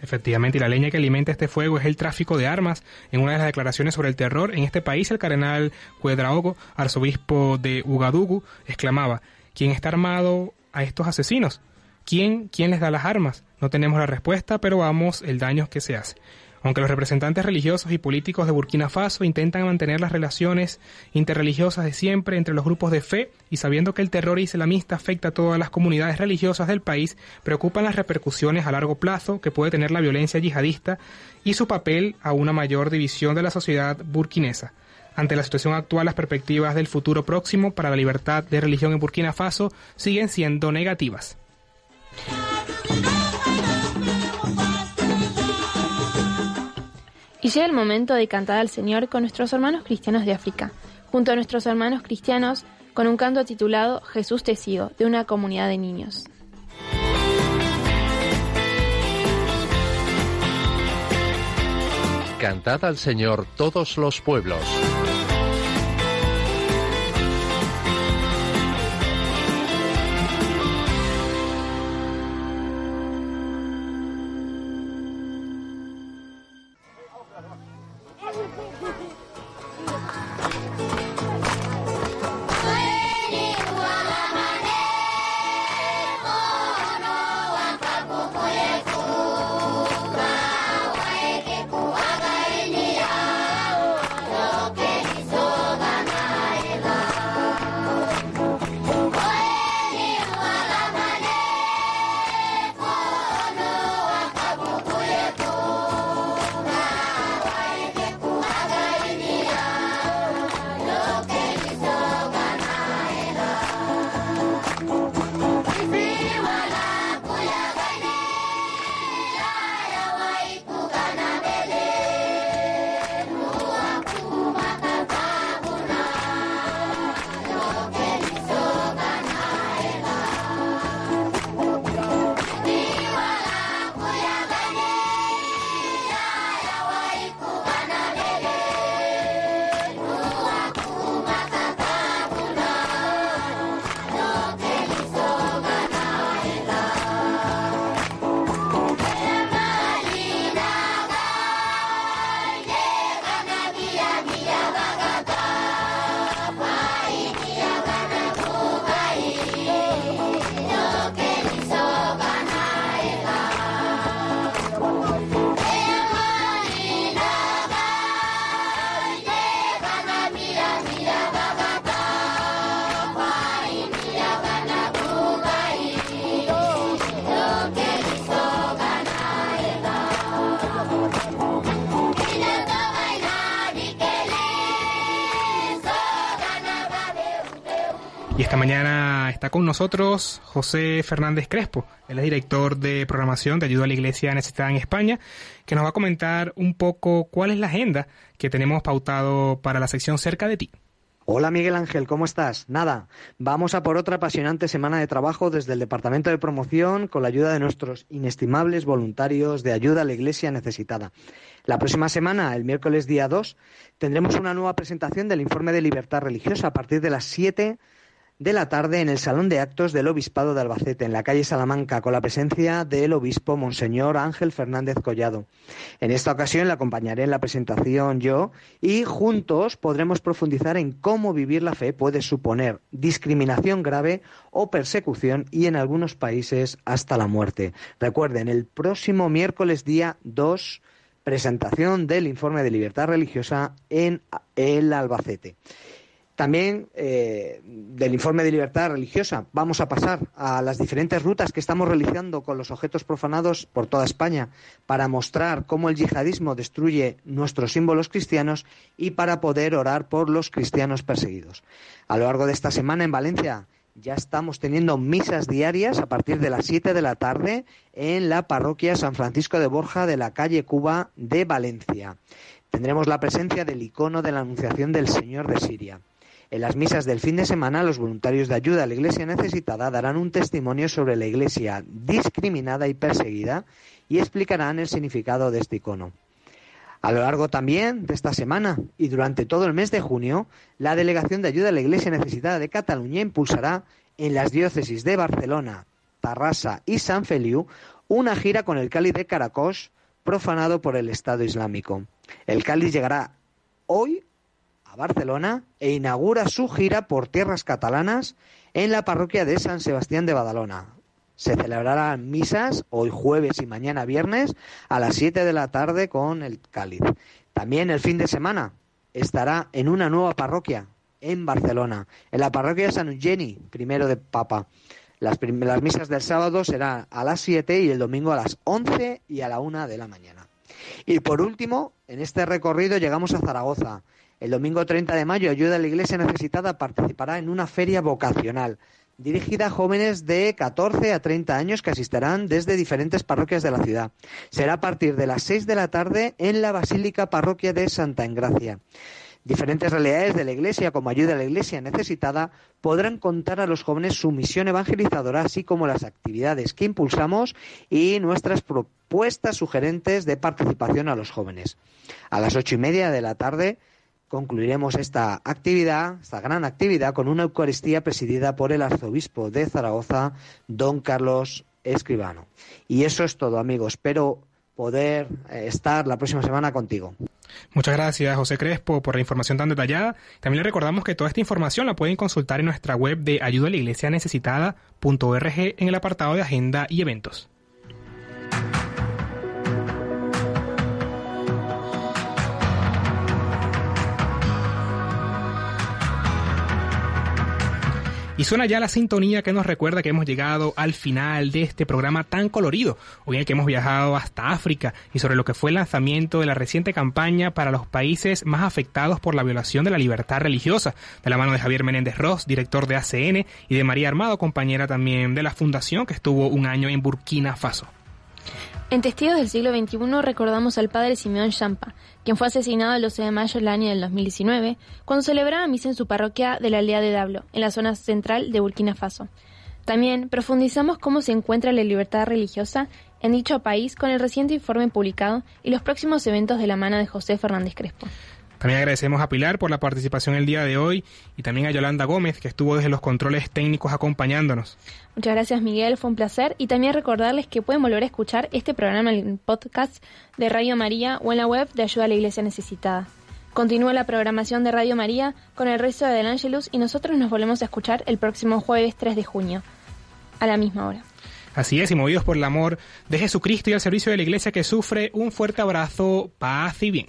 Efectivamente, y la leña que alimenta este fuego es el tráfico de armas. En una de las declaraciones sobre el terror en este país, el cardenal Cuedraogo, arzobispo de Ugadugu, exclamaba, ¿quién está armado a estos asesinos? ¿Quién, ¿Quién les da las armas? No tenemos la respuesta, pero vamos el daño que se hace. Aunque los representantes religiosos y políticos de Burkina Faso intentan mantener las relaciones interreligiosas de siempre entre los grupos de fe y sabiendo que el terror islamista afecta a todas las comunidades religiosas del país, preocupan las repercusiones a largo plazo que puede tener la violencia yihadista y su papel a una mayor división de la sociedad burkinesa. Ante la situación actual, las perspectivas del futuro próximo para la libertad de religión en Burkina Faso siguen siendo negativas. Y llega el momento de cantar al Señor con nuestros hermanos cristianos de África, junto a nuestros hermanos cristianos, con un canto titulado Jesús te sigo, de una comunidad de niños. Cantad al Señor todos los pueblos. Nosotros José Fernández Crespo, es director de programación de ayuda a la Iglesia necesitada en España, que nos va a comentar un poco cuál es la agenda que tenemos pautado para la sección cerca de ti. Hola Miguel Ángel, ¿cómo estás? Nada, vamos a por otra apasionante semana de trabajo desde el Departamento de Promoción con la ayuda de nuestros inestimables voluntarios de ayuda a la Iglesia necesitada. La próxima semana, el miércoles día 2, tendremos una nueva presentación del informe de libertad religiosa a partir de las 7 de la tarde en el Salón de Actos del Obispado de Albacete, en la calle Salamanca, con la presencia del obispo Monseñor Ángel Fernández Collado. En esta ocasión le acompañaré en la presentación yo y juntos podremos profundizar en cómo vivir la fe puede suponer discriminación grave o persecución y en algunos países hasta la muerte. Recuerden, el próximo miércoles día 2 presentación del informe de libertad religiosa en el Albacete. También eh, del informe de libertad religiosa vamos a pasar a las diferentes rutas que estamos realizando con los objetos profanados por toda España para mostrar cómo el yihadismo destruye nuestros símbolos cristianos y para poder orar por los cristianos perseguidos. A lo largo de esta semana en Valencia ya estamos teniendo misas diarias a partir de las 7 de la tarde en la parroquia San Francisco de Borja de la calle Cuba de Valencia. Tendremos la presencia del icono de la Anunciación del Señor de Siria. En las misas del fin de semana, los voluntarios de ayuda a la Iglesia necesitada darán un testimonio sobre la Iglesia discriminada y perseguida y explicarán el significado de este icono. A lo largo también de esta semana y durante todo el mes de junio, la Delegación de Ayuda a la Iglesia Necesitada de Cataluña impulsará en las diócesis de Barcelona, Tarrasa y San Feliu una gira con el cáliz de Caracos profanado por el Estado Islámico. El cáliz llegará hoy Barcelona e inaugura su gira por tierras catalanas en la parroquia de San Sebastián de Badalona. Se celebrarán misas hoy jueves y mañana viernes a las 7 de la tarde con el cáliz. También el fin de semana estará en una nueva parroquia en Barcelona, en la parroquia de San Eugeni, primero de Papa. Las, las misas del sábado serán a las 7 y el domingo a las 11 y a la 1 de la mañana. Y por último, en este recorrido llegamos a Zaragoza. El domingo 30 de mayo, Ayuda a la Iglesia Necesitada participará en una feria vocacional dirigida a jóvenes de 14 a 30 años que asistirán desde diferentes parroquias de la ciudad. Será a partir de las 6 de la tarde en la Basílica Parroquia de Santa Engracia. Diferentes realidades de la Iglesia, como ayuda a la Iglesia necesitada, podrán contar a los jóvenes su misión evangelizadora, así como las actividades que impulsamos y nuestras propuestas sugerentes de participación a los jóvenes. A las ocho y media de la tarde concluiremos esta actividad, esta gran actividad, con una Eucaristía presidida por el arzobispo de Zaragoza, don Carlos Escribano. Y eso es todo, amigos. Espero poder eh, estar la próxima semana contigo. Muchas gracias, José Crespo, por la información tan detallada. También le recordamos que toda esta información la pueden consultar en nuestra web de ayuda a la iglesia necesitada.org en el apartado de agenda y eventos. Y suena ya la sintonía que nos recuerda que hemos llegado al final de este programa tan colorido, hoy en el que hemos viajado hasta África y sobre lo que fue el lanzamiento de la reciente campaña para los países más afectados por la violación de la libertad religiosa, de la mano de Javier Menéndez Ross, director de ACN, y de María Armado, compañera también de la Fundación, que estuvo un año en Burkina Faso. En Testigos del siglo XXI recordamos al padre Simeón Champa, quien fue asesinado el 12 de mayo del año del 2019, cuando celebraba misa en su parroquia de la aldea de Dablo, en la zona central de Burkina Faso. También profundizamos cómo se encuentra la libertad religiosa en dicho país con el reciente informe publicado y los próximos eventos de la mano de José Fernández Crespo. También agradecemos a Pilar por la participación el día de hoy y también a Yolanda Gómez, que estuvo desde los controles técnicos acompañándonos. Muchas gracias Miguel, fue un placer y también recordarles que pueden volver a escuchar este programa en el podcast de Radio María o en la web de Ayuda a la Iglesia Necesitada. Continúa la programación de Radio María con el resto de Del Angelus y nosotros nos volvemos a escuchar el próximo jueves 3 de junio, a la misma hora. Así es, y movidos por el amor de Jesucristo y al servicio de la Iglesia que sufre, un fuerte abrazo, paz y bien.